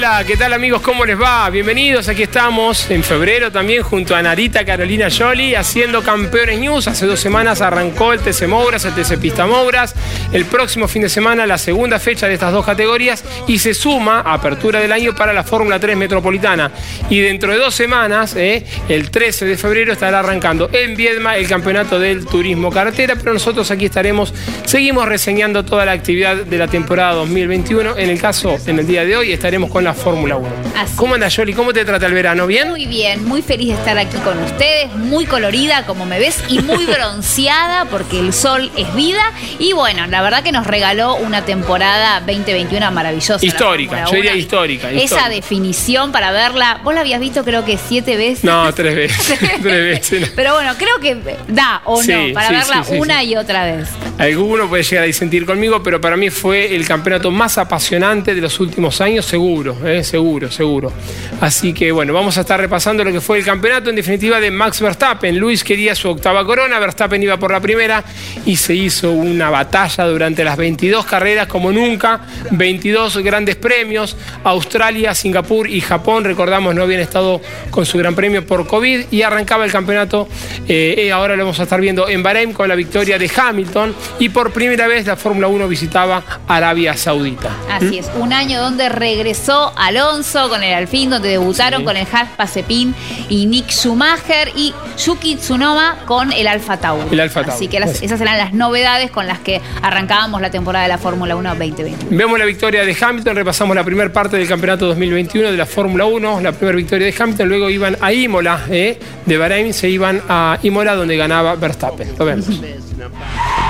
Hola, ¿qué tal amigos? ¿Cómo les va? Bienvenidos, aquí estamos en febrero también junto a Narita Carolina Yoli haciendo Campeones News. Hace dos semanas arrancó el TC Mouras, el TC Pista Mouras. El próximo fin de semana la segunda fecha de estas dos categorías y se suma apertura del año para la Fórmula 3 Metropolitana. Y dentro de dos semanas, eh, el 13 de febrero, estará arrancando en Viedma el Campeonato del Turismo Carretera, pero nosotros aquí estaremos, seguimos reseñando toda la actividad de la temporada 2021. En el caso, en el día de hoy, estaremos con la Fórmula 1. ¿Cómo anda, Yoli? ¿Cómo te trata el verano? ¿Bien? Muy bien, muy feliz de estar aquí con ustedes, muy colorida, como me ves, y muy bronceada, porque el sol es vida. Y bueno, la verdad que nos regaló una temporada 2021 maravillosa. Histórica, yo diría histórica, Esa definición para verla, vos la habías visto creo que siete veces. No, tres veces. tres veces. Pero bueno, creo que da o no, para verla una y otra vez. Alguno puede llegar a disentir conmigo, pero para mí fue el campeonato más apasionante de los últimos años, seguro seguro, eh, seguro, seguro. Así que bueno, vamos a estar repasando lo que fue el campeonato en definitiva de Max Verstappen. Luis quería su octava corona, Verstappen iba por la primera y se hizo una batalla durante las 22 carreras como nunca, 22 grandes premios, Australia, Singapur y Japón, recordamos, no habían estado con su gran premio por COVID y arrancaba el campeonato, eh, ahora lo vamos a estar viendo en Bahrein con la victoria de Hamilton y por primera vez la Fórmula 1 visitaba Arabia Saudita. Así es, un año donde regresó Alonso con el Alfín, donde debutaron con el Haas Pasepin y Nick Schumacher y Yuki Tsunoma con el Alfa Tauri. El Alfa Así que esas eran las novedades con las que arrancábamos la temporada de la Fórmula 1 2020. Vemos la victoria de Hamilton, repasamos la primera parte del campeonato 2021 de la Fórmula 1, la primera victoria de Hamilton, luego iban a Imola, eh, de Bahrein se iban a Imola donde ganaba Verstappen. Lo vemos.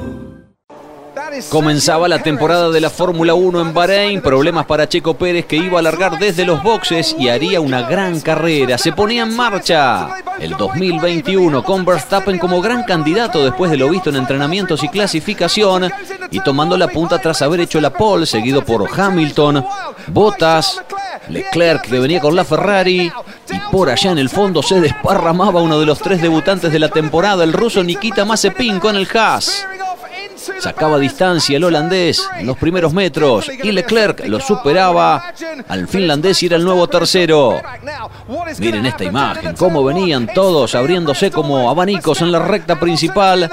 Comenzaba la temporada de la Fórmula 1 en Bahrein, problemas para Checo Pérez que iba a largar desde los boxes y haría una gran carrera. Se ponía en marcha el 2021 con Verstappen como gran candidato después de lo visto en entrenamientos y clasificación y tomando la punta tras haber hecho la pole, seguido por Hamilton, Bottas, Leclerc que venía con la Ferrari y por allá en el fondo se desparramaba uno de los tres debutantes de la temporada, el ruso Nikita Mazepin con el Haas. Sacaba distancia el holandés en los primeros metros y Leclerc lo superaba al finlandés y era el nuevo tercero. Miren esta imagen, cómo venían todos abriéndose como abanicos en la recta principal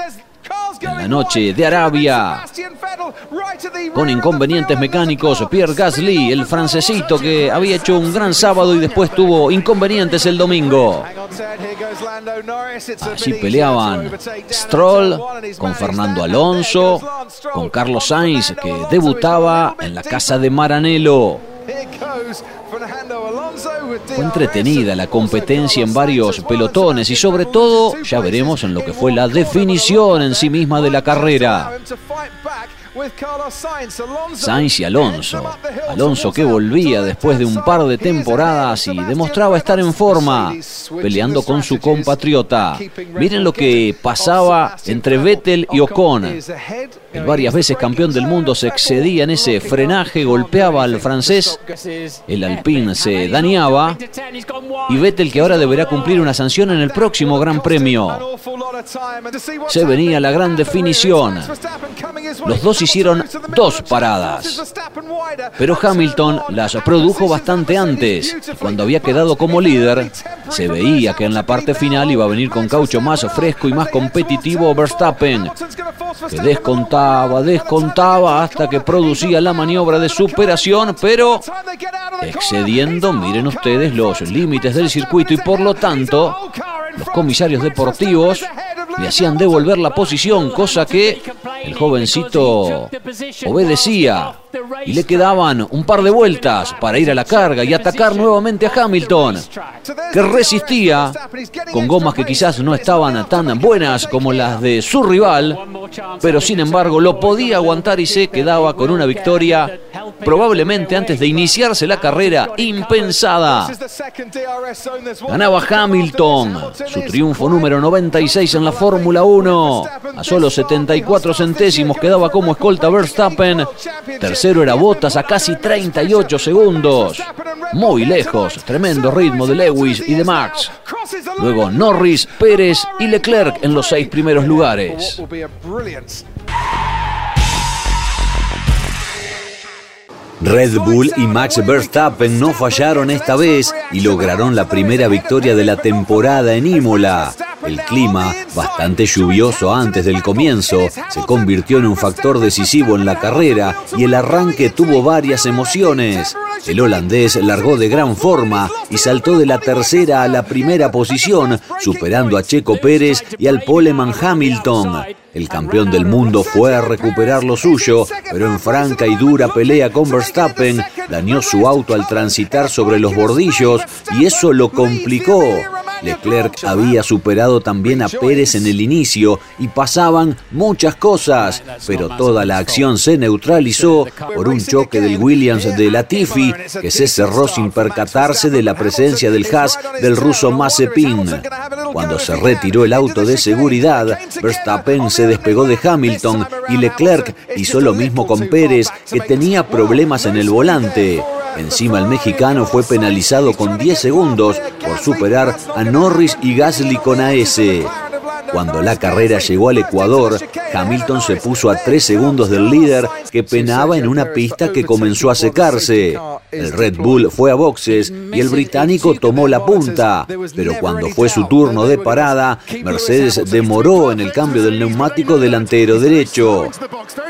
en la noche de Arabia. Con inconvenientes mecánicos, Pierre Gasly, el francesito que había hecho un gran sábado y después tuvo inconvenientes el domingo. Allí peleaban Stroll con Fernando Alonso, con Carlos Sainz que debutaba en la casa de Maranello. Fue entretenida la competencia en varios pelotones y sobre todo ya veremos en lo que fue la definición en sí misma de la carrera. Sainz y Alonso. Alonso que volvía después de un par de temporadas y demostraba estar en forma, peleando con su compatriota. Miren lo que pasaba entre Vettel y Ocon. El varias veces campeón del mundo se excedía en ese frenaje, golpeaba al francés, el Alpine se dañaba y Vettel que ahora deberá cumplir una sanción en el próximo Gran Premio. Se venía la gran definición. Los dos hicieron dos paradas. Pero Hamilton las produjo bastante antes. Cuando había quedado como líder, se veía que en la parte final iba a venir con caucho más fresco y más competitivo Verstappen, que descontaba, descontaba hasta que producía la maniobra de superación, pero excediendo, miren ustedes, los límites del circuito y por lo tanto los comisarios deportivos le hacían devolver la posición, cosa que el jovencito obedecía y le quedaban un par de vueltas para ir a la carga y atacar nuevamente a Hamilton, que resistía con gomas que quizás no estaban tan buenas como las de su rival, pero sin embargo lo podía aguantar y se quedaba con una victoria probablemente antes de iniciarse la carrera impensada. Ganaba Hamilton, su triunfo número 96 en la Fórmula 1. A solo 74 centésimos quedaba como escolta Verstappen. Tercero era Bottas a casi 38 segundos. Muy lejos, tremendo ritmo de Lewis y de Max. Luego Norris, Pérez y Leclerc en los seis primeros lugares. Red Bull y Max Verstappen no fallaron esta vez y lograron la primera victoria de la temporada en Imola. El clima, bastante lluvioso antes del comienzo, se convirtió en un factor decisivo en la carrera y el arranque tuvo varias emociones. El holandés largó de gran forma y saltó de la tercera a la primera posición, superando a Checo Pérez y al Poleman Hamilton. El campeón del mundo fue a recuperar lo suyo, pero en franca y dura pelea con Verstappen dañó su auto al transitar sobre los bordillos y eso lo complicó. Leclerc había superado también a Pérez en el inicio y pasaban muchas cosas, pero toda la acción se neutralizó por un choque del Williams de Latifi que se cerró sin percatarse de la presencia del Haas del ruso Mazepin. Cuando se retiró el auto de seguridad, Verstappen se despegó de Hamilton y Leclerc hizo lo mismo con Pérez que tenía problemas en el volante. Encima el mexicano fue penalizado con 10 segundos por superar a Norris y Gasly con AS. Cuando la carrera llegó al Ecuador, Hamilton se puso a 3 segundos del líder que penaba en una pista que comenzó a secarse. El Red Bull fue a boxes y el británico tomó la punta, pero cuando fue su turno de parada, Mercedes demoró en el cambio del neumático delantero derecho.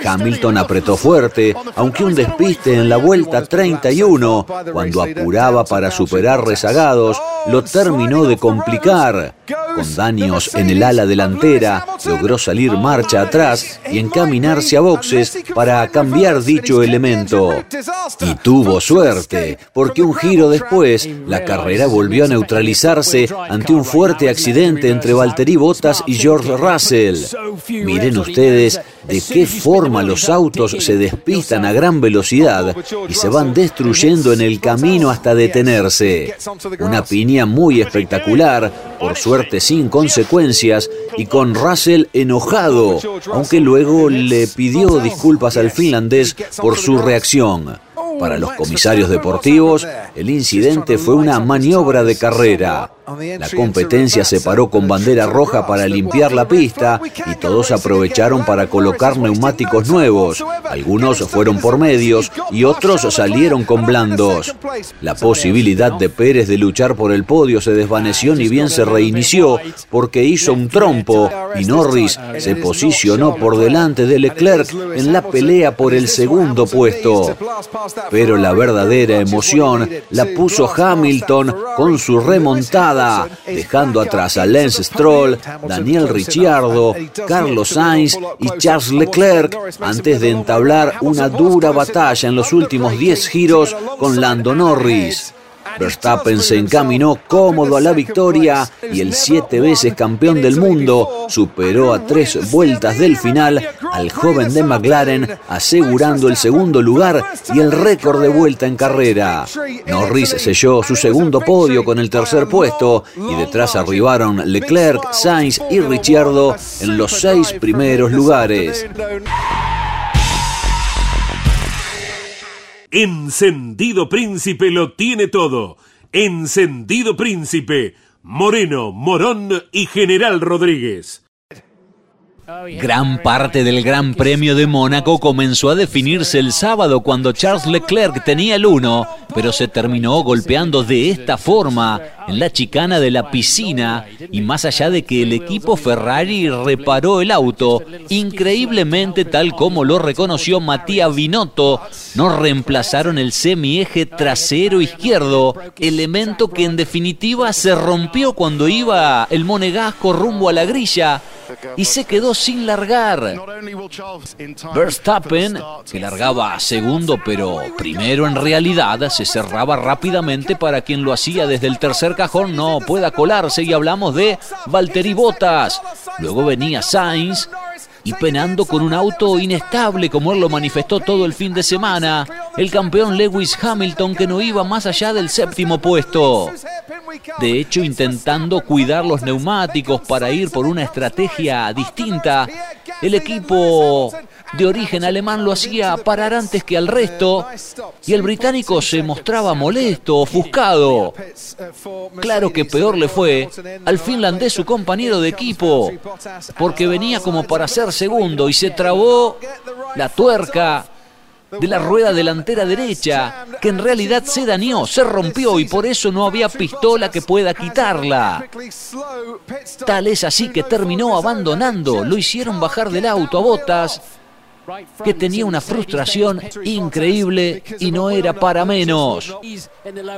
Hamilton apretó fuerte, aunque un despiste en la vuelta 31, cuando apuraba para superar rezagados, lo terminó de complicar. Con daños en el ala delantera, logró salir marcha atrás y encaminarse a boxes para cambiar dicho elemento. Y tuvo suerte, porque un giro después, la carrera volvió a neutralizarse ante un fuerte accidente entre Valtteri Bottas y George Russell. Miren ustedes de qué forma los autos se despistan a gran velocidad y se van destruyendo en el camino hasta detenerse. Una piña muy espectacular, por suerte sin consecuencias, y con Russell enojado, aunque luego le pidió disculpas al finlandés por su reacción. Para los comisarios deportivos, el incidente fue una maniobra de carrera. La competencia se paró con bandera roja para limpiar la pista y todos aprovecharon para colocar neumáticos nuevos. Algunos fueron por medios y otros salieron con blandos. La posibilidad de Pérez de luchar por el podio se desvaneció ni bien se reinició porque hizo un trompo y Norris se posicionó por delante de Leclerc en la pelea por el segundo puesto. Pero la verdadera emoción la puso Hamilton con su remontada dejando atrás a Lance Stroll, Daniel Ricciardo, Carlos Sainz y Charles Leclerc antes de entablar una dura batalla en los últimos 10 giros con Lando Norris. Verstappen se encaminó cómodo a la victoria y el siete veces campeón del mundo superó a tres vueltas del final al joven de McLaren, asegurando el segundo lugar y el récord de vuelta en carrera. Norris selló su segundo podio con el tercer puesto y detrás arribaron Leclerc, Sainz y Ricciardo en los seis primeros lugares. Encendido Príncipe lo tiene todo. Encendido Príncipe, Moreno, Morón y General Rodríguez. Gran parte del Gran Premio de Mónaco comenzó a definirse el sábado cuando Charles Leclerc tenía el 1, pero se terminó golpeando de esta forma en la chicana de la piscina y más allá de que el equipo Ferrari reparó el auto, increíblemente tal como lo reconoció Matías Binotto, no reemplazaron el semieje trasero izquierdo, elemento que en definitiva se rompió cuando iba el monegasco rumbo a la grilla y se quedó sin largar. Verstappen, que largaba segundo pero primero en realidad, se cerraba rápidamente para quien lo hacía desde el tercer cajón no pueda colarse y hablamos de Valtteri Bottas. Luego venía Sainz y penando con un auto inestable como él lo manifestó todo el fin de semana, el campeón Lewis Hamilton que no iba más allá del séptimo puesto. De hecho, intentando cuidar los neumáticos para ir por una estrategia distinta, el equipo de origen alemán lo hacía parar antes que al resto y el británico se mostraba molesto, ofuscado. Claro que peor le fue al finlandés su compañero de equipo, porque venía como para ser segundo y se trabó la tuerca de la rueda delantera derecha, que en realidad se dañó, se rompió y por eso no había pistola que pueda quitarla. Tal es así que terminó abandonando, lo hicieron bajar del auto a botas que tenía una frustración increíble y no era para menos.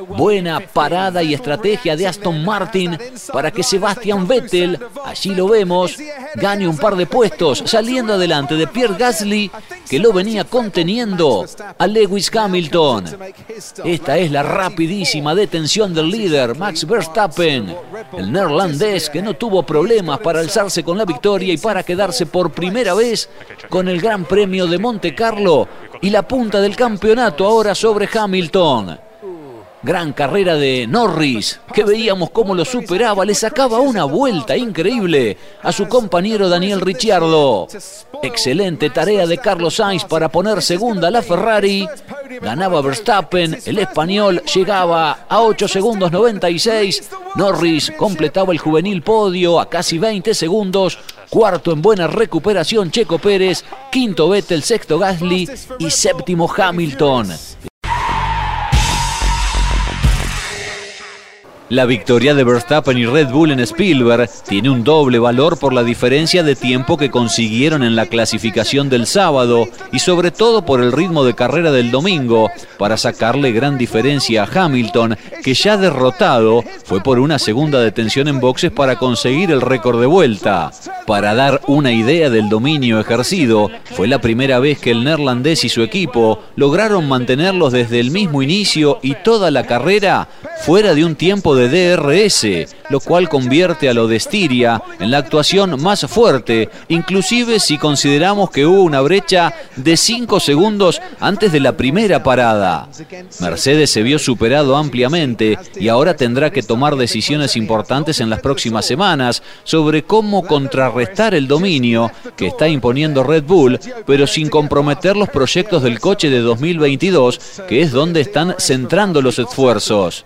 Buena parada y estrategia de Aston Martin para que Sebastian Vettel, allí lo vemos, gane un par de puestos saliendo adelante de Pierre Gasly que lo venía conteniendo a Lewis Hamilton. Esta es la rapidísima detención del líder Max Verstappen, el neerlandés que no tuvo problemas para alzarse con la victoria y para quedarse por primera vez con el Gran Premio Premio de Monte Carlo y la punta del campeonato ahora sobre Hamilton. Gran carrera de Norris, que veíamos cómo lo superaba, le sacaba una vuelta increíble a su compañero Daniel Ricciardo. Excelente tarea de Carlos Sainz para poner segunda la Ferrari. Ganaba Verstappen, el español llegaba a 8 segundos 96. Norris completaba el juvenil podio a casi 20 segundos cuarto en buena recuperación Checo Pérez, quinto Vettel, sexto Gasly. Y séptimo Hamilton. La victoria de Verstappen y Red Bull en Spielberg tiene un doble valor por la diferencia de tiempo que consiguieron en la clasificación del sábado y sobre todo por el ritmo de carrera del domingo, para sacarle gran diferencia a Hamilton, que ya derrotado fue por una segunda detención en boxes para conseguir el récord de vuelta. Para dar una idea del dominio ejercido, fue la primera vez que el neerlandés y su equipo lograron mantenerlos desde el mismo inicio y toda la carrera fuera de un tiempo de de DRS, lo cual convierte a lo de Estiria en la actuación más fuerte, inclusive si consideramos que hubo una brecha de 5 segundos antes de la primera parada. Mercedes se vio superado ampliamente y ahora tendrá que tomar decisiones importantes en las próximas semanas sobre cómo contrarrestar el dominio que está imponiendo Red Bull, pero sin comprometer los proyectos del coche de 2022, que es donde están centrando los esfuerzos.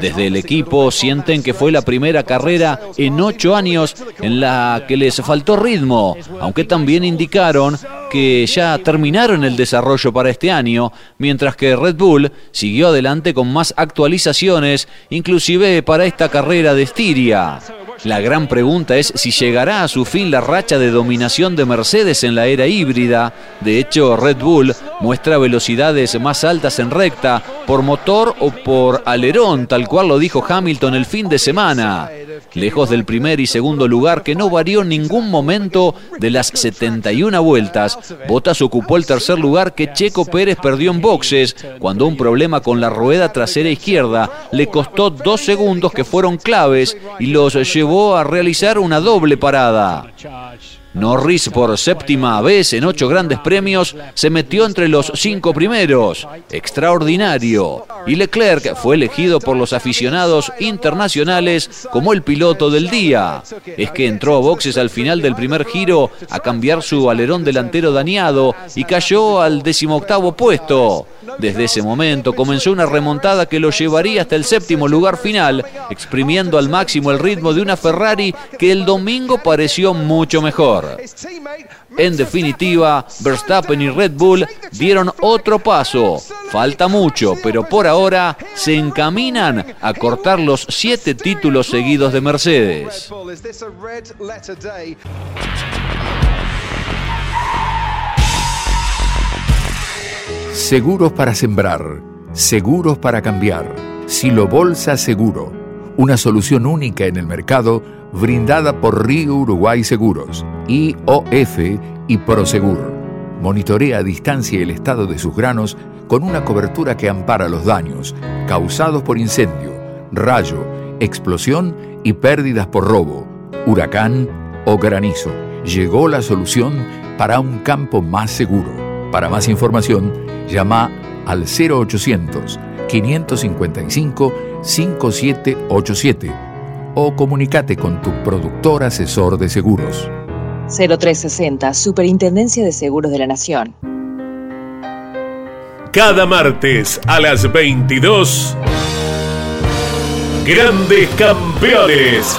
Desde el equipo sienten que fue la primera carrera en ocho años en la que les faltó ritmo, aunque también indicaron que ya terminaron el desarrollo para este año, mientras que Red Bull siguió adelante con más actualizaciones, inclusive para esta carrera de Estiria. La gran pregunta es si llegará a su fin la racha de dominación de Mercedes en la era híbrida. De hecho, Red Bull muestra velocidades más altas en recta por motor o por alerón, tal cual lo dijo Hamilton el fin de semana. Lejos del primer y segundo lugar que no varió en ningún momento de las 71 vueltas, Bottas ocupó el tercer lugar que Checo Pérez perdió en boxes cuando un problema con la rueda trasera izquierda le costó dos segundos que fueron claves y los llevó a realizar una doble parada. Norris por séptima vez en ocho grandes premios se metió entre los cinco primeros. Extraordinario. Y Leclerc fue elegido por los aficionados internacionales como el piloto del día. Es que entró a boxes al final del primer giro a cambiar su alerón delantero dañado y cayó al decimoctavo puesto. Desde ese momento comenzó una remontada que lo llevaría hasta el séptimo lugar final, exprimiendo al máximo el ritmo de una Ferrari que el domingo pareció mucho mejor. En definitiva, Verstappen y Red Bull dieron otro paso. Falta mucho, pero por ahora se encaminan a cortar los siete títulos seguidos de Mercedes. Seguros para sembrar, seguros para cambiar. Silo Bolsa Seguro, una solución única en el mercado brindada por Río Uruguay Seguros, IOF y Prosegur. Monitorea a distancia el estado de sus granos con una cobertura que ampara los daños causados por incendio, rayo, explosión y pérdidas por robo, huracán o granizo. Llegó la solución para un campo más seguro. Para más información, llama al 0800 555 5787 o comunícate con tu productor asesor de seguros. 0360, Superintendencia de Seguros de la Nación. Cada martes a las 22, Grandes Campeones.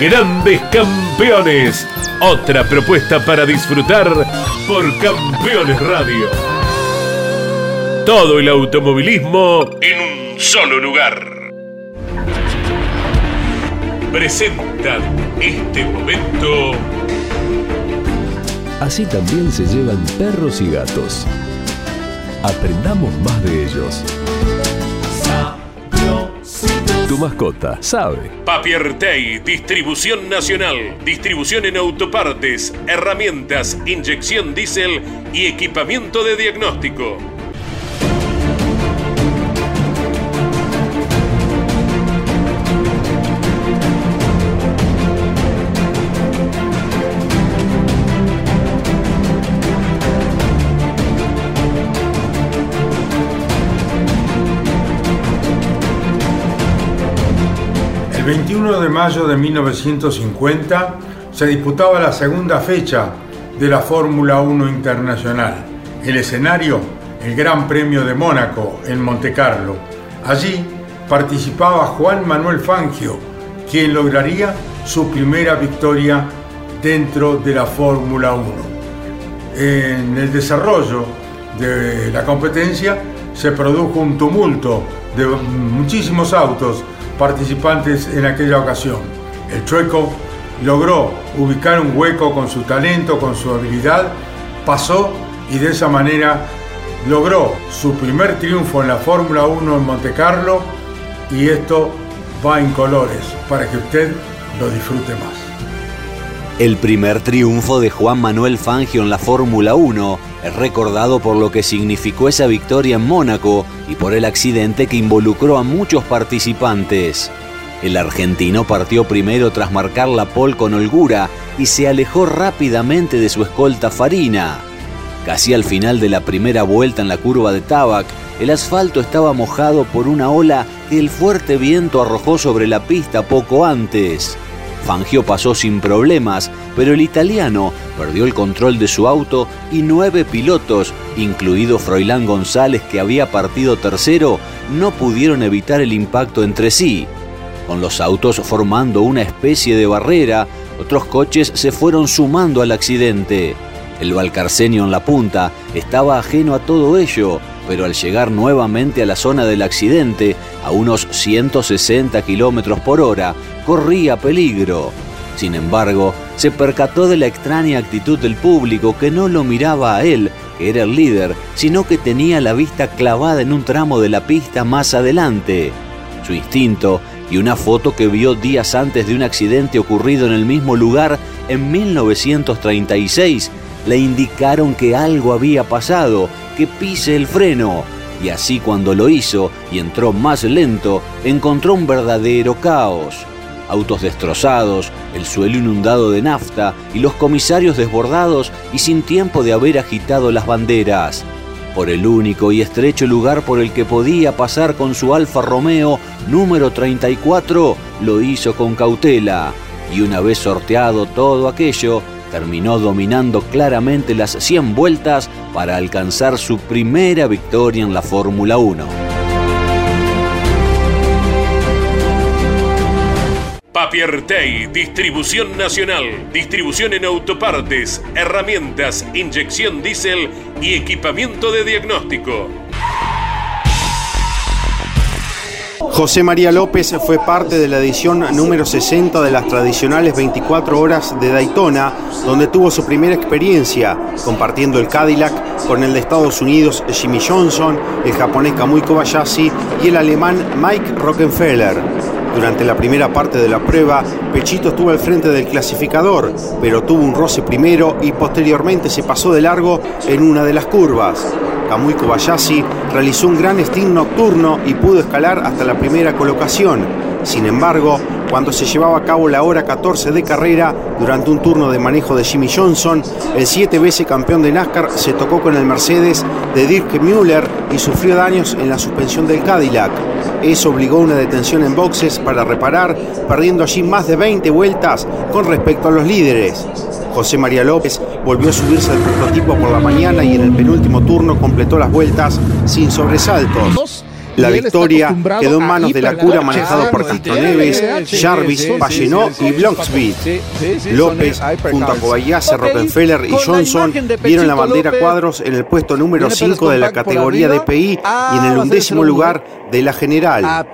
Grandes Campeones. Otra propuesta para disfrutar por Campeones Radio. Todo el automovilismo en un solo lugar. Presentan este momento. Así también se llevan perros y gatos. Aprendamos más de ellos. Tu mascota sabe. Papiertei, distribución nacional, distribución en autopartes, herramientas, inyección diésel y equipamiento de diagnóstico. 21 de mayo de 1950 se disputaba la segunda fecha de la Fórmula 1 Internacional. El escenario, el Gran Premio de Mónaco en Montecarlo. Allí participaba Juan Manuel Fangio, quien lograría su primera victoria dentro de la Fórmula 1. En el desarrollo de la competencia se produjo un tumulto de muchísimos autos participantes en aquella ocasión. El chueco logró ubicar un hueco con su talento, con su habilidad, pasó y de esa manera logró su primer triunfo en la Fórmula 1 en Monte Carlo y esto va en colores para que usted lo disfrute más. El primer triunfo de Juan Manuel Fangio en la Fórmula 1 es recordado por lo que significó esa victoria en Mónaco y por el accidente que involucró a muchos participantes. El argentino partió primero tras marcar la pole con holgura y se alejó rápidamente de su escolta Farina. Casi al final de la primera vuelta en la curva de Tabac, el asfalto estaba mojado por una ola que el fuerte viento arrojó sobre la pista poco antes. Fangio pasó sin problemas, pero el italiano perdió el control de su auto y nueve pilotos, incluido Froilán González que había partido tercero, no pudieron evitar el impacto entre sí. Con los autos formando una especie de barrera, otros coches se fueron sumando al accidente. El Valcarcenio en la punta estaba ajeno a todo ello, pero al llegar nuevamente a la zona del accidente, a unos 160 kilómetros por hora, corría peligro. Sin embargo, se percató de la extraña actitud del público que no lo miraba a él, que era el líder, sino que tenía la vista clavada en un tramo de la pista más adelante. Su instinto y una foto que vio días antes de un accidente ocurrido en el mismo lugar en 1936 le indicaron que algo había pasado, que pise el freno. Y así cuando lo hizo y entró más lento, encontró un verdadero caos. Autos destrozados, el suelo inundado de nafta y los comisarios desbordados y sin tiempo de haber agitado las banderas. Por el único y estrecho lugar por el que podía pasar con su Alfa Romeo número 34, lo hizo con cautela. Y una vez sorteado todo aquello, terminó dominando claramente las 100 vueltas para alcanzar su primera victoria en la Fórmula 1. Papiertei, distribución nacional, distribución en autopartes, herramientas, inyección diésel y equipamiento de diagnóstico. José María López fue parte de la edición número 60 de las tradicionales 24 horas de Daytona, donde tuvo su primera experiencia compartiendo el Cadillac con el de Estados Unidos Jimmy Johnson, el japonés Kamui Kobayashi y el alemán Mike Rockefeller. Durante la primera parte de la prueba, Pechito estuvo al frente del clasificador, pero tuvo un roce primero y posteriormente se pasó de largo en una de las curvas. Kamui Kobayashi realizó un gran stint nocturno y pudo escalar hasta la primera colocación. Sin embargo, cuando se llevaba a cabo la hora 14 de carrera, durante un turno de manejo de Jimmy Johnson, el siete veces campeón de NASCAR se tocó con el Mercedes de Dirk Müller y sufrió daños en la suspensión del Cadillac. Eso obligó una detención en boxes para reparar, perdiendo allí más de 20 vueltas con respecto a los líderes. José María López volvió a subirse al prototipo por la mañana y en el penúltimo turno completó las vueltas sin sobresaltos. La victoria quedó en manos de la cura manejado por Castroneves, Jarvis, Vallenó y Blocksby. López, junto a Kobayashi, Rockefeller y Johnson, vieron la bandera cuadros en el puesto número 5 de la categoría DPI y en el undécimo lugar de la general.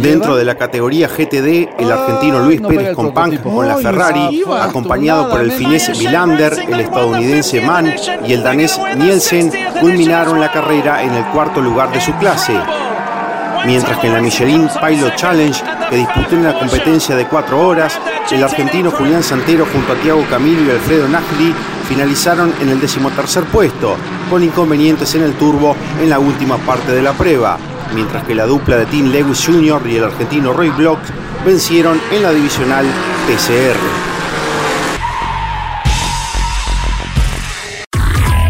Dentro de la categoría GTD, el argentino Luis Pérez Compán con la Ferrari, acompañado por el finés Vilander, el estadounidense Mann y el danés Nielsen, culminaron la carrera en el cuarto lugar de su clase mientras que en la Michelin Pilot Challenge, que disputó en la competencia de cuatro horas, el argentino Julián Santero junto a Tiago Camilo y Alfredo Nagli finalizaron en el decimotercer puesto, con inconvenientes en el turbo en la última parte de la prueba, mientras que la dupla de Tim Lewis Jr. y el argentino Roy Block vencieron en la divisional TCR.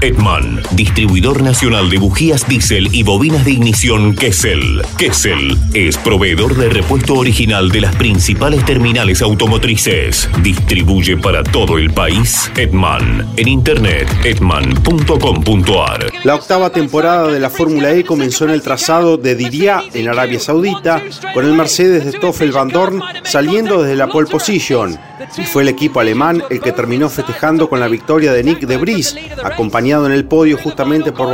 Edman, distribuidor nacional de bujías diésel y bobinas de ignición Kessel. Kessel es proveedor de repuesto original de las principales terminales automotrices. Distribuye para todo el país Edman. En internet, edman.com.ar. La octava temporada de la Fórmula E comenzó en el trazado de Diria, en Arabia Saudita, con el Mercedes de Stoffel Van Dorn saliendo desde la pole position. y fue el equipo alemán el que terminó festejando con la victoria de Nick de Vries, acompañado en el podio justamente por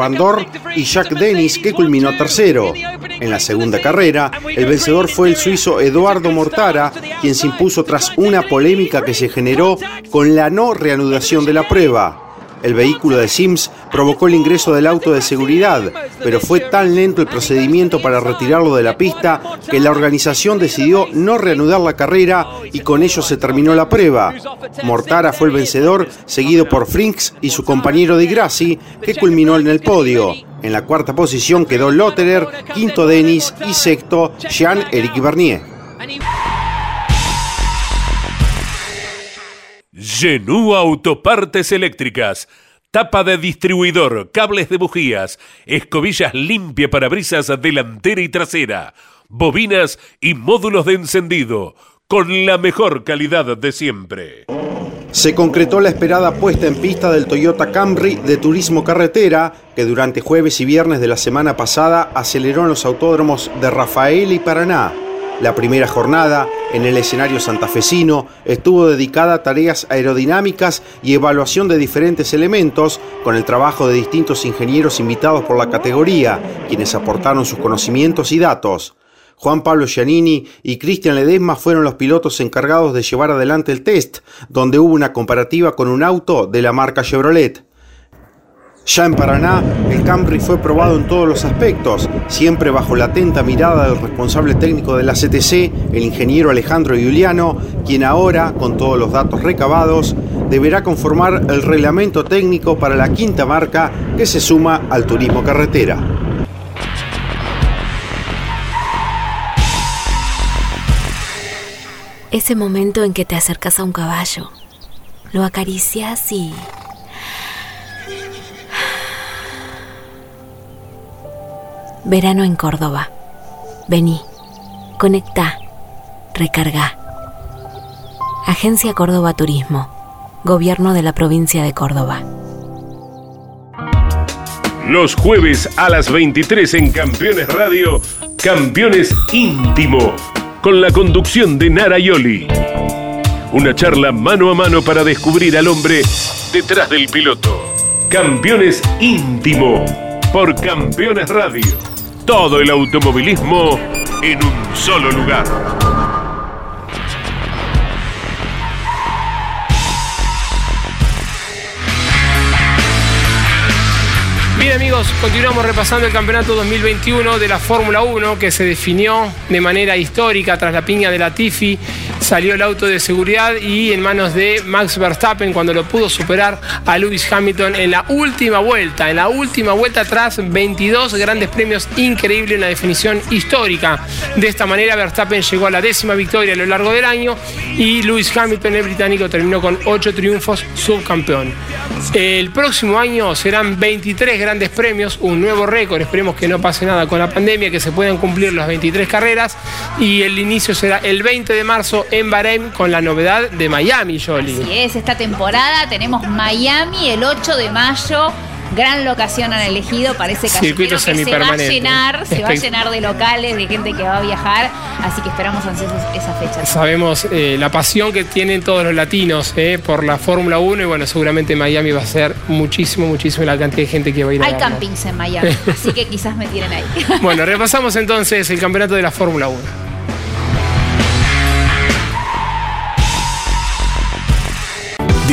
y Jacques que culminó tercero. En la segunda carrera, el vencedor fue el suizo Eduardo Mortara, quien se impuso tras una polémica que se generó con la no reanudación de la prueba. El vehículo de Sims provocó el ingreso del auto de seguridad, pero fue tan lento el procedimiento para retirarlo de la pista que la organización decidió no reanudar la carrera y con ello se terminó la prueba. Mortara fue el vencedor, seguido por Frinks y su compañero Di Grassi, que culminó en el podio. En la cuarta posición quedó Lotterer, quinto Denis y sexto Jean-Éric Bernier. Genú Autopartes Eléctricas. Tapa de distribuidor, cables de bujías, escobillas limpia para brisas delantera y trasera, bobinas y módulos de encendido, con la mejor calidad de siempre. Se concretó la esperada puesta en pista del Toyota Camry de turismo carretera, que durante jueves y viernes de la semana pasada aceleró en los autódromos de Rafael y Paraná. La primera jornada, en el escenario santafesino, estuvo dedicada a tareas aerodinámicas y evaluación de diferentes elementos, con el trabajo de distintos ingenieros invitados por la categoría, quienes aportaron sus conocimientos y datos. Juan Pablo Giannini y Cristian Ledesma fueron los pilotos encargados de llevar adelante el test, donde hubo una comparativa con un auto de la marca Chevrolet. Ya en Paraná, el Camry fue probado en todos los aspectos, siempre bajo la atenta mirada del responsable técnico de la CTC, el ingeniero Alejandro Giuliano, quien ahora, con todos los datos recabados, deberá conformar el reglamento técnico para la quinta marca que se suma al turismo carretera. Ese momento en que te acercas a un caballo, lo acaricias y Verano en Córdoba. Vení, conecta, recarga. Agencia Córdoba Turismo. Gobierno de la provincia de Córdoba. Los jueves a las 23 en Campeones Radio, Campeones Íntimo, con la conducción de Nara Yoli. Una charla mano a mano para descubrir al hombre detrás del piloto. Campeones Íntimo, por Campeones Radio. Todo el automovilismo en un solo lugar. Bien amigos, continuamos repasando el campeonato 2021 de la Fórmula 1 que se definió de manera histórica tras la piña de la Tifi salió el auto de seguridad y en manos de Max Verstappen cuando lo pudo superar a Lewis Hamilton en la última vuelta. En la última vuelta tras 22 grandes premios, increíble, una definición histórica. De esta manera Verstappen llegó a la décima victoria a lo largo del año y Lewis Hamilton, el británico, terminó con 8 triunfos, subcampeón. El próximo año serán 23 grandes premios, un nuevo récord, esperemos que no pase nada con la pandemia, que se puedan cumplir las 23 carreras y el inicio será el 20 de marzo en Bahrein con la novedad de Miami, Jolie. Así es, esta temporada tenemos Miami el 8 de mayo. Gran locación han elegido, parece que que se va a llenar, se va a llenar de locales, de gente que va a viajar, así que esperamos ansiosos esa fecha. Sabemos eh, la pasión que tienen todos los latinos eh, por la Fórmula 1 y bueno, seguramente Miami va a ser muchísimo, muchísimo la cantidad de gente que va a ir a Hay campings en Miami, así que quizás me tiren ahí. bueno, repasamos entonces el campeonato de la Fórmula 1.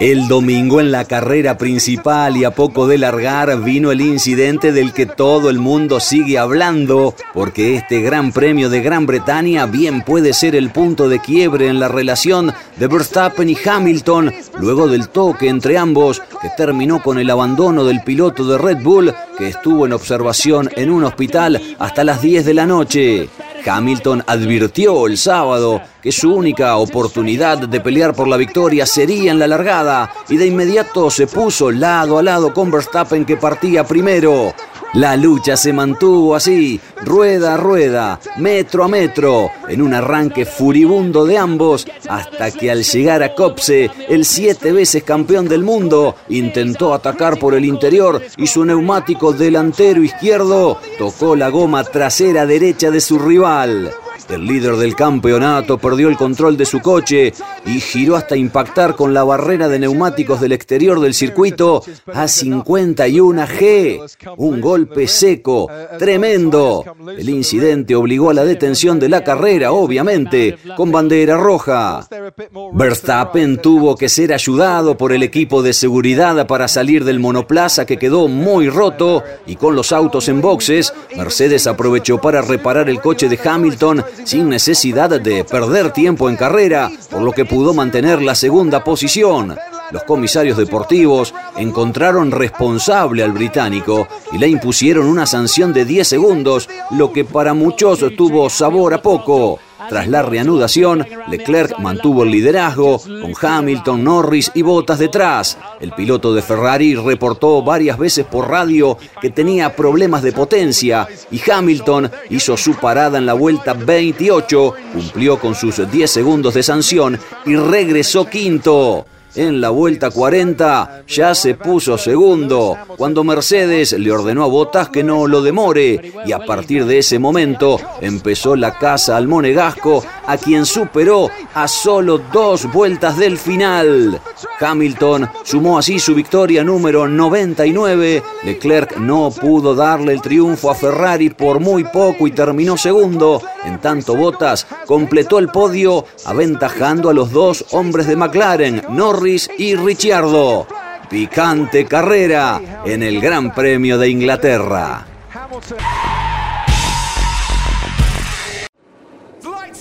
El domingo en la carrera principal y a poco de largar vino el incidente del que todo el mundo sigue hablando, porque este Gran Premio de Gran Bretaña bien puede ser el punto de quiebre en la relación de Verstappen y Hamilton, luego del toque entre ambos, que terminó con el abandono del piloto de Red Bull, que estuvo en observación en un hospital hasta las 10 de la noche. Hamilton advirtió el sábado que su única oportunidad de pelear por la victoria sería en la largada y de inmediato se puso lado a lado con Verstappen que partía primero. La lucha se mantuvo así, rueda a rueda, metro a metro, en un arranque furibundo de ambos, hasta que al llegar a Copse, el siete veces campeón del mundo intentó atacar por el interior y su neumático delantero izquierdo tocó la goma trasera derecha de su rival. Gopal El líder del campeonato perdió el control de su coche y giró hasta impactar con la barrera de neumáticos del exterior del circuito a 51 G. Un golpe seco, tremendo. El incidente obligó a la detención de la carrera, obviamente, con bandera roja. Verstappen tuvo que ser ayudado por el equipo de seguridad para salir del monoplaza que quedó muy roto y con los autos en boxes, Mercedes aprovechó para reparar el coche de Hamilton sin necesidad de perder tiempo en carrera, por lo que pudo mantener la segunda posición. Los comisarios deportivos encontraron responsable al británico y le impusieron una sanción de 10 segundos, lo que para muchos tuvo sabor a poco. Tras la reanudación, Leclerc mantuvo el liderazgo, con Hamilton, Norris y Bottas detrás. El piloto de Ferrari reportó varias veces por radio que tenía problemas de potencia y Hamilton hizo su parada en la vuelta 28, cumplió con sus 10 segundos de sanción y regresó quinto. En la vuelta 40 ya se puso segundo, cuando Mercedes le ordenó a Bottas que no lo demore y a partir de ese momento empezó la caza al monegasco a quien superó a solo dos vueltas del final. Hamilton sumó así su victoria número 99. Leclerc no pudo darle el triunfo a Ferrari por muy poco y terminó segundo. En tanto Bottas completó el podio aventajando a los dos hombres de McLaren, Norris y Ricciardo. Picante carrera en el Gran Premio de Inglaterra.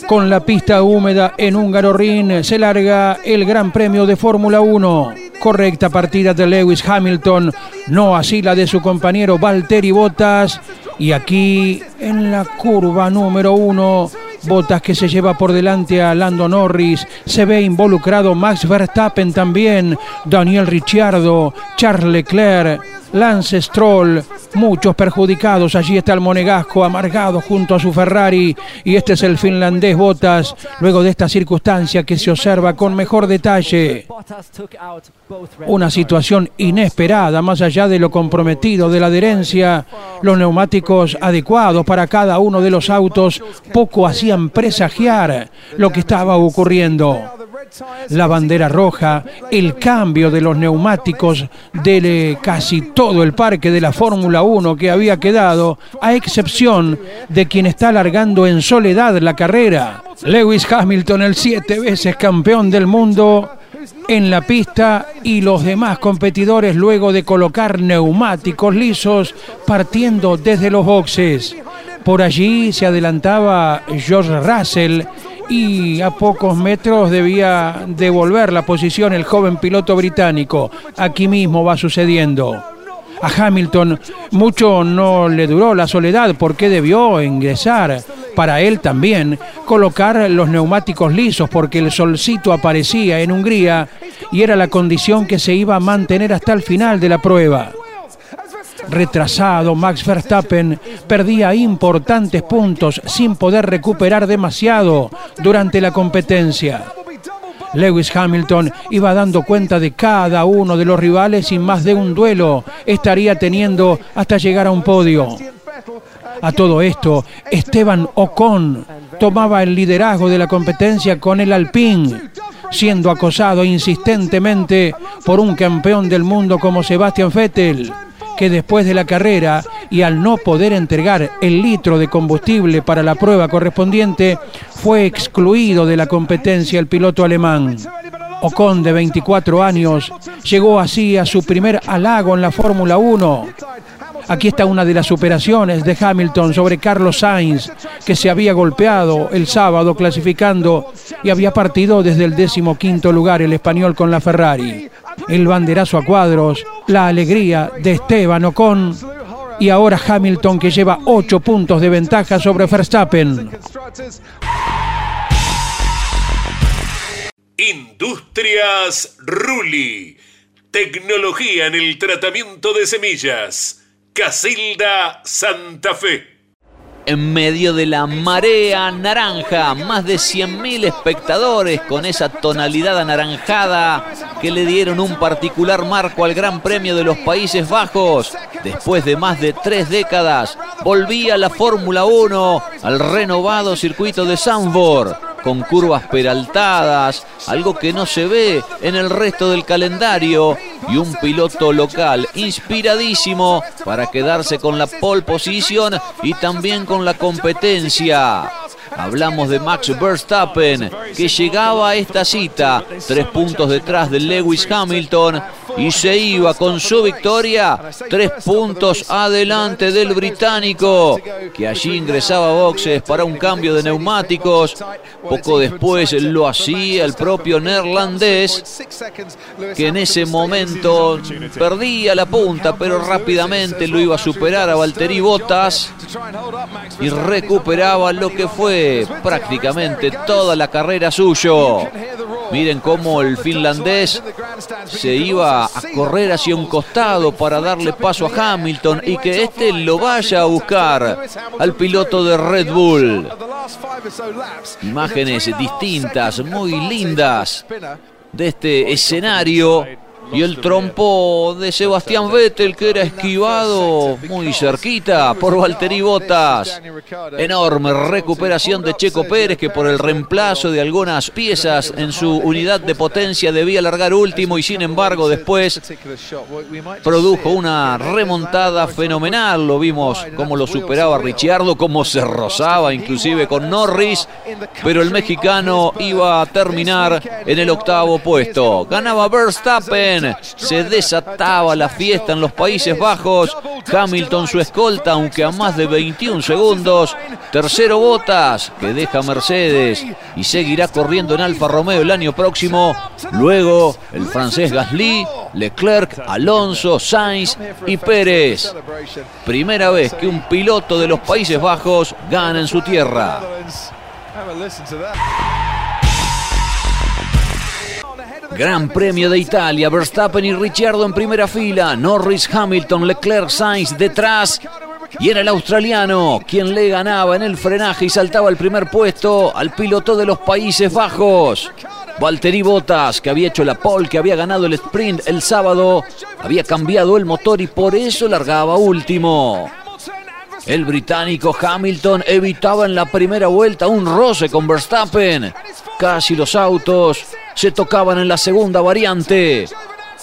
Con la pista húmeda en Húngaro Ring se larga el Gran Premio de Fórmula 1. Correcta partida de Lewis Hamilton, no así la de su compañero Valtteri Bottas. Y aquí en la curva número uno, Bottas que se lleva por delante a Lando Norris, se ve involucrado Max Verstappen también, Daniel Ricciardo, Charles Leclerc, Lance Stroll, muchos perjudicados. Allí está el monegasco amargado junto a su Ferrari y este es el finlandés Bottas, luego de esta circunstancia que se observa con mejor detalle. Una situación inesperada, más allá de lo comprometido de la adherencia, los neumáticos adecuados para cada uno de los autos poco hacían presagiar lo que estaba ocurriendo. La bandera roja, el cambio de los neumáticos de casi todo el parque de la Fórmula 1 que había quedado, a excepción de quien está alargando en soledad la carrera. Lewis Hamilton, el siete veces campeón del mundo, en la pista y los demás competidores luego de colocar neumáticos lisos partiendo desde los boxes. Por allí se adelantaba George Russell y a pocos metros debía devolver la posición el joven piloto británico. Aquí mismo va sucediendo. A Hamilton mucho no le duró la soledad porque debió ingresar. Para él también colocar los neumáticos lisos porque el solcito aparecía en Hungría y era la condición que se iba a mantener hasta el final de la prueba retrasado, Max Verstappen perdía importantes puntos sin poder recuperar demasiado durante la competencia. Lewis Hamilton iba dando cuenta de cada uno de los rivales y más de un duelo estaría teniendo hasta llegar a un podio. A todo esto, Esteban Ocon tomaba el liderazgo de la competencia con el Alpine, siendo acosado insistentemente por un campeón del mundo como Sebastian Vettel que después de la carrera y al no poder entregar el litro de combustible para la prueba correspondiente, fue excluido de la competencia el piloto alemán. Ocon, de 24 años, llegó así a su primer halago en la Fórmula 1. Aquí está una de las superaciones de Hamilton sobre Carlos Sainz, que se había golpeado el sábado clasificando y había partido desde el décimo quinto lugar el español con la Ferrari. El banderazo a cuadros, la alegría de Esteban Ocon y ahora Hamilton que lleva 8 puntos de ventaja sobre Verstappen. Industrias Ruli. Tecnología en el tratamiento de semillas. Casilda Santa Fe en medio de la marea naranja. Más de 100.000 espectadores con esa tonalidad anaranjada que le dieron un particular marco al Gran Premio de los Países Bajos. Después de más de tres décadas, volvía la Fórmula 1 al renovado circuito de Zandvoort con curvas peraltadas, algo que no se ve en el resto del calendario, y un piloto local inspiradísimo para quedarse con la pole position y también con la competencia. Hablamos de Max Verstappen, que llegaba a esta cita tres puntos detrás de Lewis Hamilton y se iba con su victoria tres puntos adelante del británico, que allí ingresaba a boxes para un cambio de neumáticos. Poco después lo hacía el propio neerlandés, que en ese momento perdía la punta, pero rápidamente lo iba a superar a Valtteri Bottas y recuperaba lo que fue prácticamente toda la carrera suyo. Miren cómo el finlandés se iba a correr hacia un costado para darle paso a Hamilton y que este lo vaya a buscar al piloto de Red Bull. Imágenes distintas, muy lindas de este escenario y el trompo de Sebastián Vettel que era esquivado muy cerquita por Valtteri Bottas. Enorme recuperación de Checo Pérez que por el reemplazo de algunas piezas en su unidad de potencia debía largar último y sin embargo después produjo una remontada fenomenal. Lo vimos como lo superaba Ricciardo, cómo se rozaba inclusive con Norris, pero el mexicano iba a terminar en el octavo puesto. Ganaba Verstappen se desataba la fiesta en los Países Bajos. Hamilton su escolta, aunque a más de 21 segundos. Tercero Botas, que deja Mercedes y seguirá corriendo en Alfa Romeo el año próximo. Luego el francés Gasly, Leclerc, Alonso, Sainz y Pérez. Primera vez que un piloto de los Países Bajos gana en su tierra. Gran Premio de Italia, Verstappen y Ricciardo en primera fila, Norris, Hamilton, Leclerc, Sainz detrás. Y era el australiano quien le ganaba en el frenaje y saltaba al primer puesto al piloto de los Países Bajos. Valtteri Bottas, que había hecho la pole, que había ganado el sprint el sábado, había cambiado el motor y por eso largaba último. El británico Hamilton evitaba en la primera vuelta un roce con Verstappen. Casi los autos se tocaban en la segunda variante.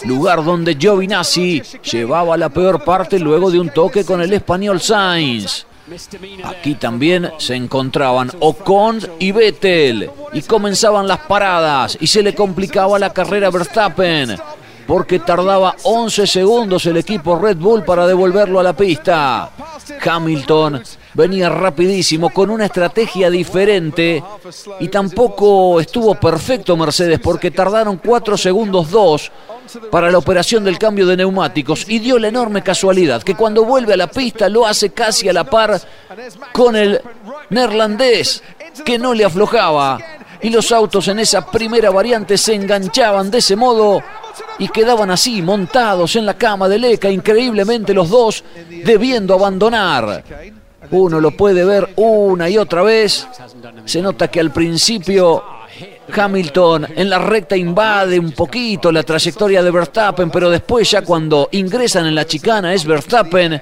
Lugar donde Giovinazzi llevaba la peor parte luego de un toque con el español Sainz. Aquí también se encontraban Ocon y Vettel y comenzaban las paradas y se le complicaba la carrera a Verstappen porque tardaba 11 segundos el equipo Red Bull para devolverlo a la pista. Hamilton venía rapidísimo con una estrategia diferente y tampoco estuvo perfecto Mercedes porque tardaron 4 segundos 2 para la operación del cambio de neumáticos y dio la enorme casualidad que cuando vuelve a la pista lo hace casi a la par con el neerlandés que no le aflojaba y los autos en esa primera variante se enganchaban de ese modo y quedaban así montados en la cama de Leca, increíblemente los dos debiendo abandonar. Uno lo puede ver una y otra vez. Se nota que al principio Hamilton en la recta invade un poquito la trayectoria de Verstappen, pero después ya cuando ingresan en la chicana es Verstappen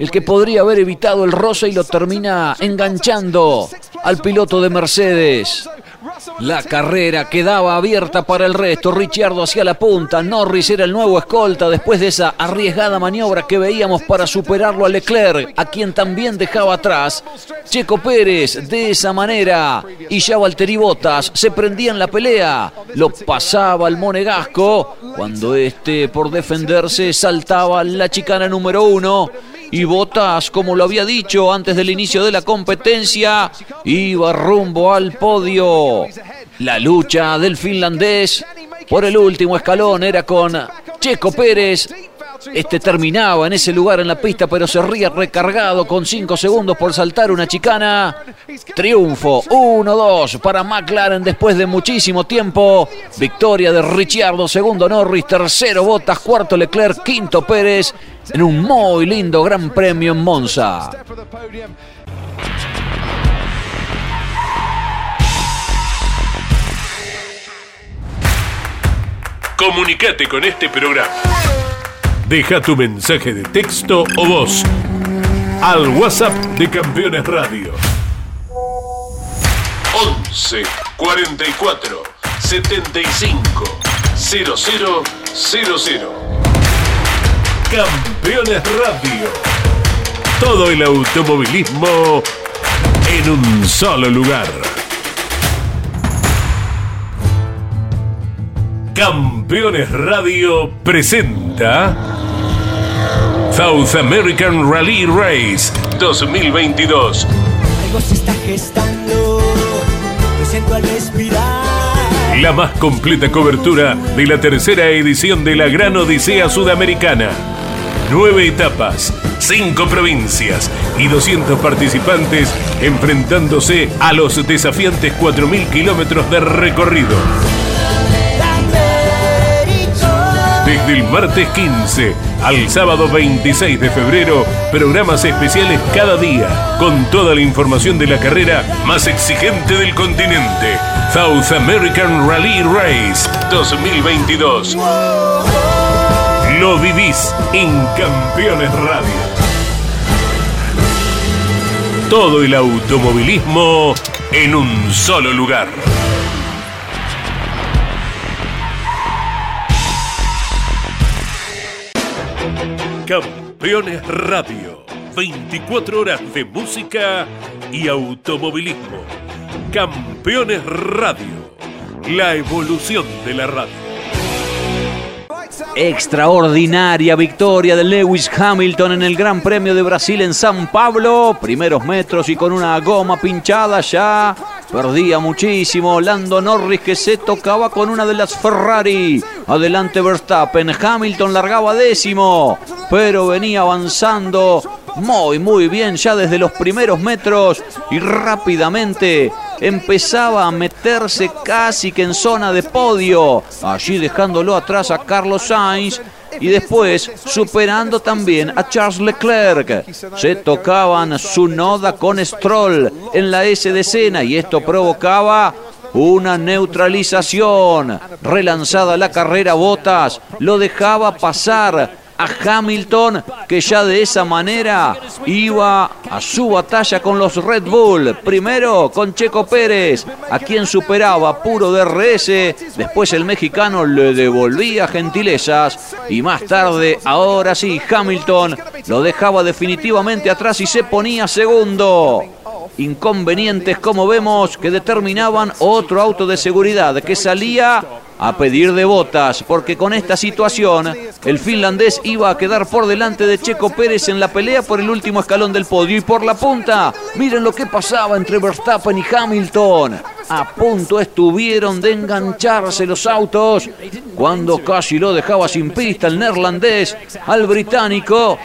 el que podría haber evitado el roce y lo termina enganchando al piloto de Mercedes. La carrera quedaba abierta para el resto. Ricciardo hacia la punta. Norris era el nuevo escolta después de esa arriesgada maniobra que veíamos para superarlo a Leclerc, a quien también dejaba atrás. Checo Pérez de esa manera. Y ya Valtteri Bottas se prendía en la pelea. Lo pasaba al monegasco cuando este por defenderse saltaba la chicana número uno y Botas, como lo había dicho antes del inicio de la competencia, iba rumbo al podio. La lucha del finlandés por el último escalón era con Checo Pérez Este terminaba en ese lugar en la pista, pero se ría recargado con 5 segundos por saltar una chicana. Triunfo 1-2 para McLaren después de muchísimo tiempo. Victoria de Ricciardo, segundo Norris, tercero Bottas, cuarto Leclerc, quinto Pérez en un muy lindo gran premio en Monza. Comunicate con este programa. Deja tu mensaje de texto o voz al WhatsApp de Campeones Radio. 11 44 75 0000. Campeones Radio. Todo el automovilismo en un solo lugar. Campeones Radio presenta South American Rally Race 2022. Algo se está gestando, lo siento al respirar. La más completa cobertura de la tercera edición de la Gran Odisea Sudamericana. Nueve etapas, cinco provincias y 200 participantes enfrentándose a los desafiantes 4.000 kilómetros de recorrido. Desde el martes 15 al sábado 26 de febrero, programas especiales cada día, con toda la información de la carrera más exigente del continente. South American Rally Race 2022. Lo vivís en Campeones Radio. Todo el automovilismo en un solo lugar. Campeones Radio. 24 horas de música y automovilismo. Campeones Radio. La evolución de la radio. Extraordinaria victoria de Lewis Hamilton en el Gran Premio de Brasil en San Pablo. Primeros metros y con una goma pinchada ya. Perdía muchísimo. Lando Norris que se tocaba con una de las Ferrari. Adelante Verstappen. Hamilton largaba décimo. Pero venía avanzando muy, muy bien ya desde los primeros metros. Y rápidamente empezaba a meterse casi que en zona de podio, allí dejándolo atrás a Carlos Sainz y después superando también a Charles Leclerc. Se tocaban su noda con Stroll en la S de escena y esto provocaba una neutralización. Relanzada la carrera Botas, lo dejaba pasar a Hamilton, que ya de esa manera iba a su batalla con los Red Bull. Primero con Checo Pérez, a quien superaba puro DRS. Después el mexicano le devolvía gentilezas. Y más tarde, ahora sí, Hamilton lo dejaba definitivamente atrás y se ponía segundo inconvenientes como vemos que determinaban otro auto de seguridad que salía a pedir de botas, porque con esta situación el finlandés iba a quedar por delante de Checo Pérez en la pelea por el último escalón del podio. Y por la punta, miren lo que pasaba entre Verstappen y Hamilton. A punto estuvieron de engancharse los autos cuando casi lo dejaba sin pista el neerlandés al británico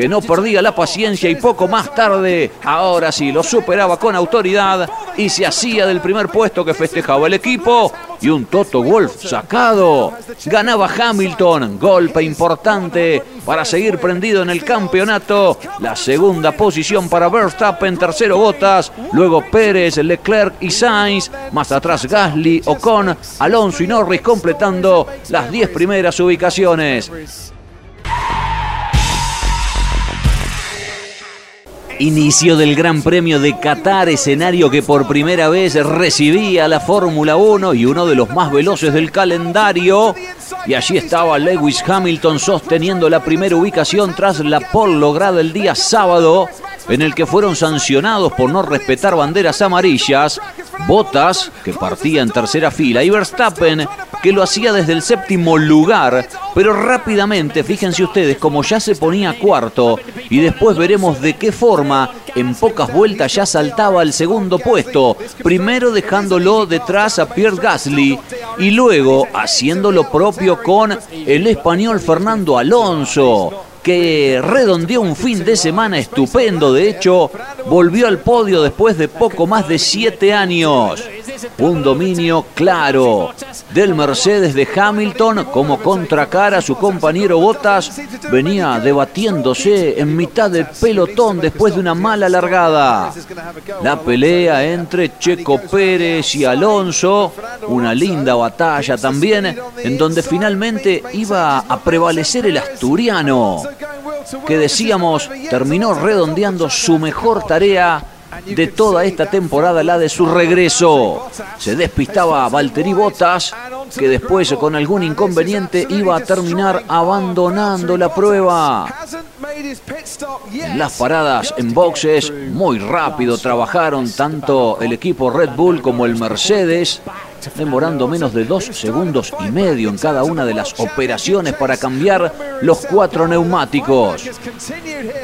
que no perdía la paciencia y poco más tarde, ahora sí, lo superaba con autoridad y se hacía del primer puesto que festejaba el equipo y un Toto Wolf sacado. Ganaba Hamilton, golpe importante para seguir prendido en el campeonato. La segunda posición para Verstappen, tercero Botas, luego Pérez, Leclerc y Sainz, más atrás Gasly, Ocon, Alonso y Norris completando las 10 primeras ubicaciones. Inicio del Gran Premio de Qatar, escenario que por primera vez recibía la Fórmula 1 y uno de los más veloces del calendario. Y allí estaba Lewis Hamilton sosteniendo la primera ubicación tras la pole lograda el día sábado, en el que fueron sancionados por no respetar banderas amarillas. Bottas, que partía en tercera fila, y Verstappen, que lo hacía desde el séptimo lugar, pero rápidamente, fíjense ustedes, como ya se ponía cuarto, y después veremos de qué forma en pocas vueltas ya saltaba al segundo puesto, primero dejándolo detrás a Pierre Gasly, y luego haciendo lo propio con el español Fernando Alonso, que redondeó un fin de semana estupendo. De hecho, volvió al podio después de poco más de siete años. Un dominio claro del Mercedes de Hamilton como contracara su compañero Bottas venía debatiéndose en mitad del pelotón después de una mala largada. La pelea entre Checo Pérez y Alonso, una linda batalla también en donde finalmente iba a prevalecer el asturiano que decíamos terminó redondeando su mejor tarea de toda esta temporada, la de su regreso. Se despistaba Valtteri Bottas, que después con algún inconveniente iba a terminar abandonando la prueba. Las paradas en boxes muy rápido trabajaron tanto el equipo Red Bull como el Mercedes demorando menos de dos segundos y medio en cada una de las operaciones para cambiar los cuatro neumáticos.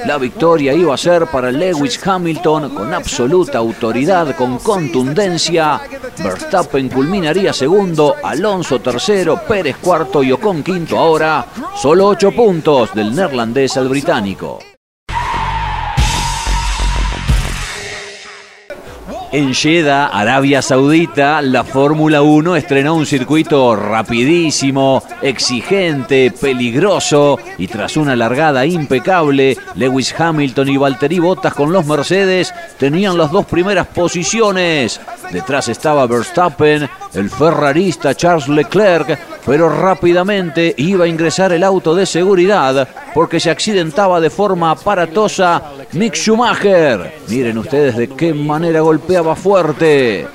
La victoria iba a ser para Lewis Hamilton con absoluta autoridad, con contundencia. Verstappen culminaría segundo, Alonso tercero, Pérez cuarto y Ocon quinto. Ahora solo ocho puntos del neerlandés al británico. En Jeddah, Arabia Saudita, la Fórmula 1 estrenó un circuito rapidísimo, exigente, peligroso y tras una largada impecable, Lewis Hamilton y Valtteri Bottas con los Mercedes tenían las dos primeras posiciones. Detrás estaba Verstappen, el ferrarista Charles Leclerc, pero rápidamente iba a ingresar el auto de seguridad porque se accidentaba de forma aparatosa Mick Schumacher. Miren ustedes de qué manera golpeaba fuerte.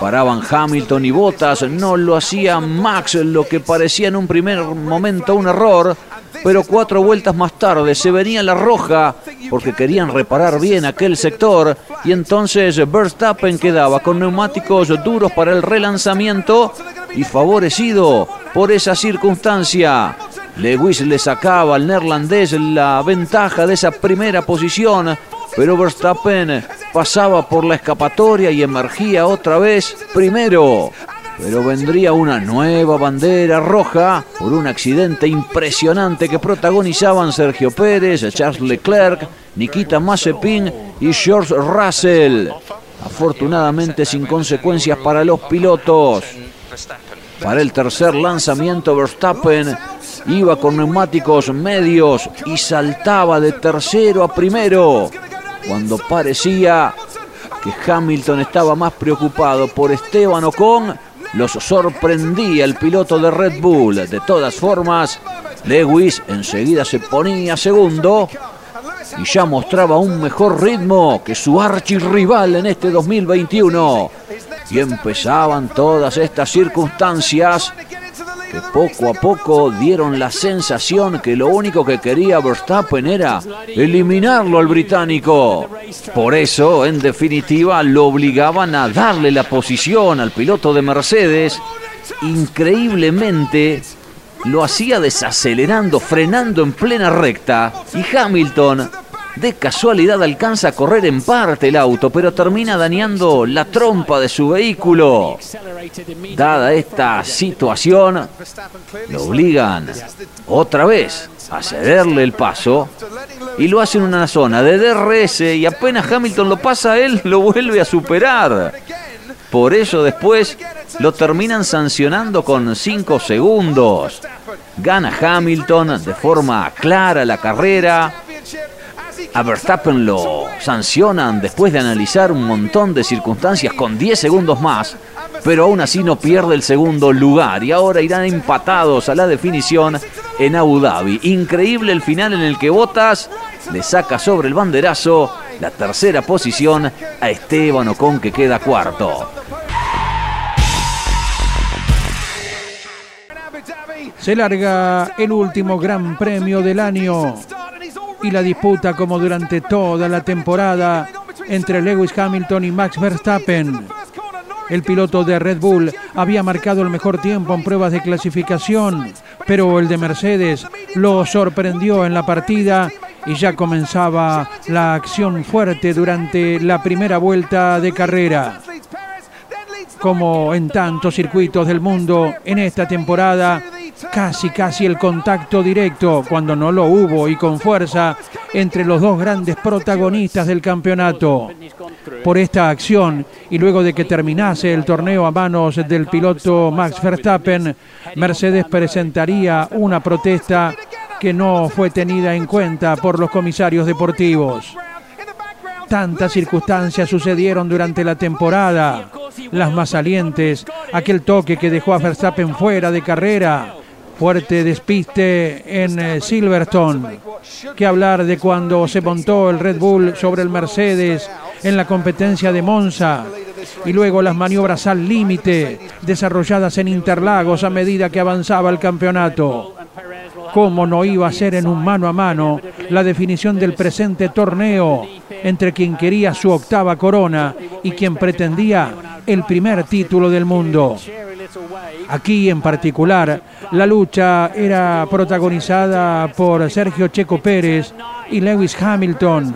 Paraban Hamilton y Bottas, no lo hacía Max, lo que parecía en un primer momento un error, pero cuatro vueltas más tarde se venía la roja porque querían reparar bien aquel sector y entonces Verstappen quedaba con neumáticos duros para el relanzamiento y favorecido por esa circunstancia. Lewis le sacaba al neerlandés la ventaja de esa primera posición, pero Verstappen pasaba por la escapatoria y emergía otra vez primero. Pero vendría una nueva bandera roja por un accidente impresionante que protagonizaban Sergio Pérez, Charles Leclerc, Nikita Mazepin y George Russell. Afortunadamente sin consecuencias para los pilotos. Para el tercer lanzamiento Verstappen iba con neumáticos medios y saltaba de tercero a primero, cuando parecía que Hamilton estaba más preocupado por Esteban Ocon, los sorprendía el piloto de Red Bull. De todas formas, Lewis enseguida se ponía segundo y ya mostraba un mejor ritmo que su archirrival en este 2021. Y empezaban todas estas circunstancias que poco a poco dieron la sensación que lo único que quería Verstappen era eliminarlo al británico. Por eso, en definitiva, lo obligaban a darle la posición al piloto de Mercedes. Increíblemente, lo hacía desacelerando, frenando en plena recta. Y Hamilton de casualidad alcanza a correr en parte el auto, pero termina dañando la trompa de su vehículo. Dada esta situación, lo obligan otra vez a cederle el paso y lo hace en una zona de DRS y apenas Hamilton lo pasa, él lo vuelve a superar. Por eso después lo terminan sancionando con 5 segundos. Gana Hamilton de forma clara la carrera a Verstappen lo sancionan después de analizar un montón de circunstancias con 10 segundos más, pero aún así no pierde el segundo lugar y ahora irán empatados a la definición en Abu Dhabi. Increíble el final en el que Botas le saca sobre el banderazo la tercera posición a Esteban Ocon que queda cuarto. Se larga el último gran premio del año y la disputa como durante toda la temporada entre Lewis Hamilton y Max Verstappen. El piloto de Red Bull había marcado el mejor tiempo en pruebas de clasificación, pero el de Mercedes lo sorprendió en la partida y ya comenzaba la acción fuerte durante la primera vuelta de carrera. como en tantos circuitos del mundo en esta temporada, casi casi el contacto directo, cuando no lo hubo y con fuerza, entre los dos grandes protagonistas del campeonato. Por esta acción y luego de que terminase el torneo a manos del piloto Max Verstappen, Mercedes presentaría una protesta que no fue tenida en cuenta por los comisarios deportivos. Tantas circunstancias sucedieron durante la temporada. Las más salientes, aquel toque que dejó a Verstappen fuera de carrera, fuerte despiste en eh, Silverstone. Que hablar de cuando se montó el Red Bull sobre el Mercedes en la competencia de Monza y luego las maniobras al límite desarrolladas en Interlagos a medida que avanzaba el campeonato. ¿Cómo no iba a ser en un mano a mano la definición del presente torneo entre quien quería su octava corona y quien pretendía el primer título del mundo? Aquí en particular, la lucha era protagonizada por Sergio Checo Pérez y Lewis Hamilton.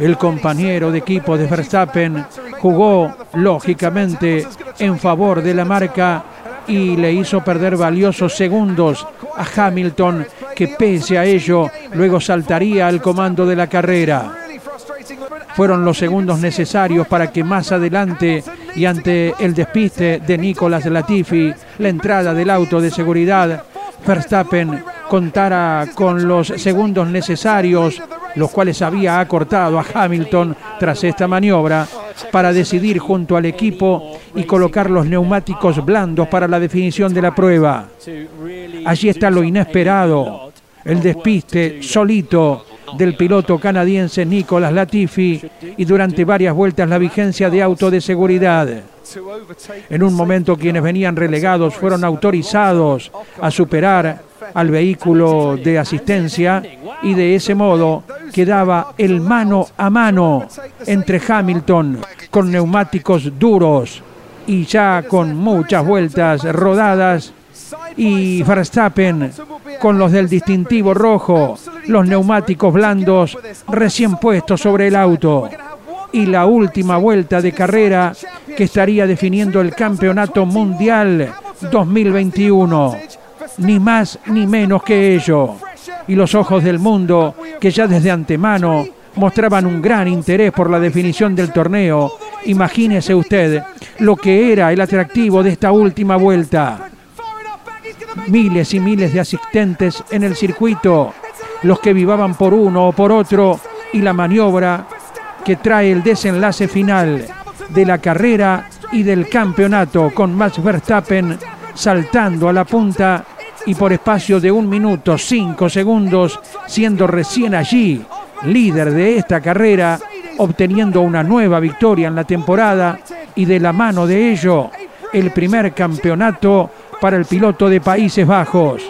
El compañero de equipo de Verstappen jugó lógicamente en favor de la marca y le hizo perder valiosos segundos a Hamilton, que pese a ello luego saltaría al comando de la carrera. Fueron los segundos necesarios para que más adelante y ante el despiste de Nicolas Latifi, la entrada del auto de seguridad, Verstappen contara con los segundos necesarios, los cuales había acortado a Hamilton tras esta maniobra, para decidir junto al equipo y colocar los neumáticos blandos para la definición de la prueba. Allí está lo inesperado, el despiste solito del piloto canadiense Nicolas Latifi y durante varias vueltas la vigencia de auto de seguridad. En un momento quienes venían relegados fueron autorizados a superar al vehículo de asistencia y de ese modo quedaba el mano a mano entre Hamilton con neumáticos duros y ya con muchas vueltas rodadas y Verstappen con los del distintivo rojo, los neumáticos blandos recién puestos sobre el auto y la última vuelta de carrera que estaría definiendo el Campeonato Mundial 2021. Ni más ni menos que ello. Y los ojos del mundo, que ya desde antemano mostraban un gran interés por la definición del torneo. Imagínese usted lo que era el atractivo de esta última vuelta. Miles y miles de asistentes en el circuito, los que vivaban por uno o por otro, y la maniobra que trae el desenlace final de la carrera y del campeonato con Max Verstappen saltando a la punta y por espacio de un minuto cinco segundos siendo recién allí líder de esta carrera obteniendo una nueva victoria en la temporada y de la mano de ello el primer campeonato para el piloto de Países Bajos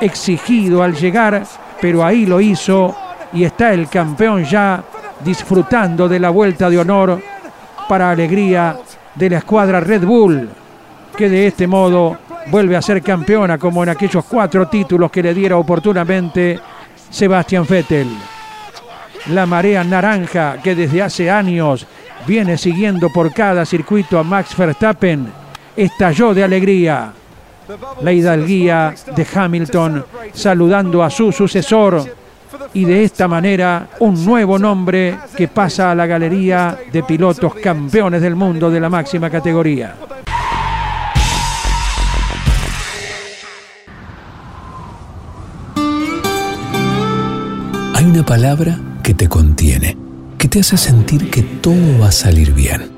exigido al llegar pero ahí lo hizo y está el campeón ya disfrutando de la vuelta de honor para alegría de la escuadra Red Bull, que de este modo vuelve a ser campeona como en aquellos cuatro títulos que le diera oportunamente Sebastian Vettel. La marea naranja que desde hace años viene siguiendo por cada circuito a Max Verstappen estalló de alegría. La hidalguía de Hamilton saludando a su sucesor y de esta manera un nuevo nombre que pasa a la galería de pilotos campeones del mundo de la máxima categoría. Hay una palabra que te contiene, que te hace sentir que todo va a salir bien.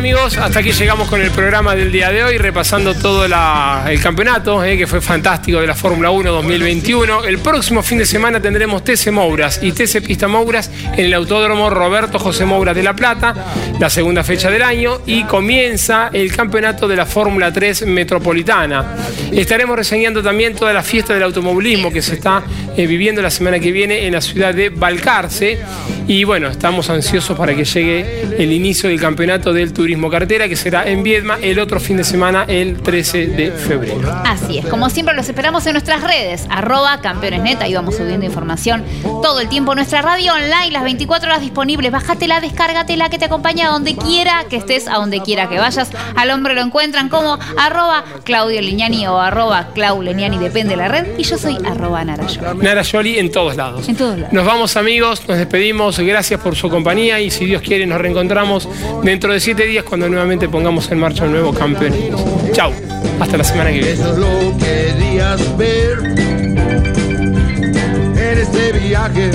Amigos, hasta aquí llegamos con el programa del día de hoy, repasando todo el campeonato, eh, que fue fantástico de la Fórmula 1 2021. El próximo fin de semana tendremos TC Mouras y TC Pista Mouras en el Autódromo Roberto José Mouras de La Plata, la segunda fecha del año, y comienza el campeonato de la Fórmula 3 Metropolitana. Estaremos reseñando también toda la fiesta del automovilismo que se está eh, viviendo la semana que viene en la ciudad de Balcarce. Y bueno, estamos ansiosos para que llegue el inicio del campeonato del turismo cartera, que será en Viedma el otro fin de semana, el 13 de febrero. Así es, como siempre los esperamos en nuestras redes, arroba campeonesnet, ahí vamos subiendo información todo el tiempo. Nuestra radio online, las 24 horas disponibles, bájatela, descárgatela, que te acompaña a donde quiera que estés, a donde quiera que vayas. Al hombre lo encuentran como arroba Claudio Lignani o arroba Clau Lignani, depende de la red, y yo soy arroba Narayo. Nara Yoli en todos lados. En todos lados. Nos vamos amigos, nos despedimos, gracias por su compañía y si Dios quiere nos reencontramos dentro de siete días cuando nuevamente pongamos en marcha un nuevo campeón. Chau, hasta la semana que viene. En este viaje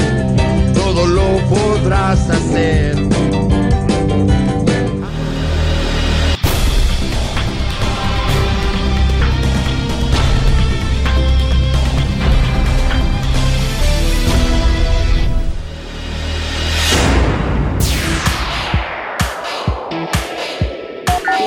todo lo podrás hacer.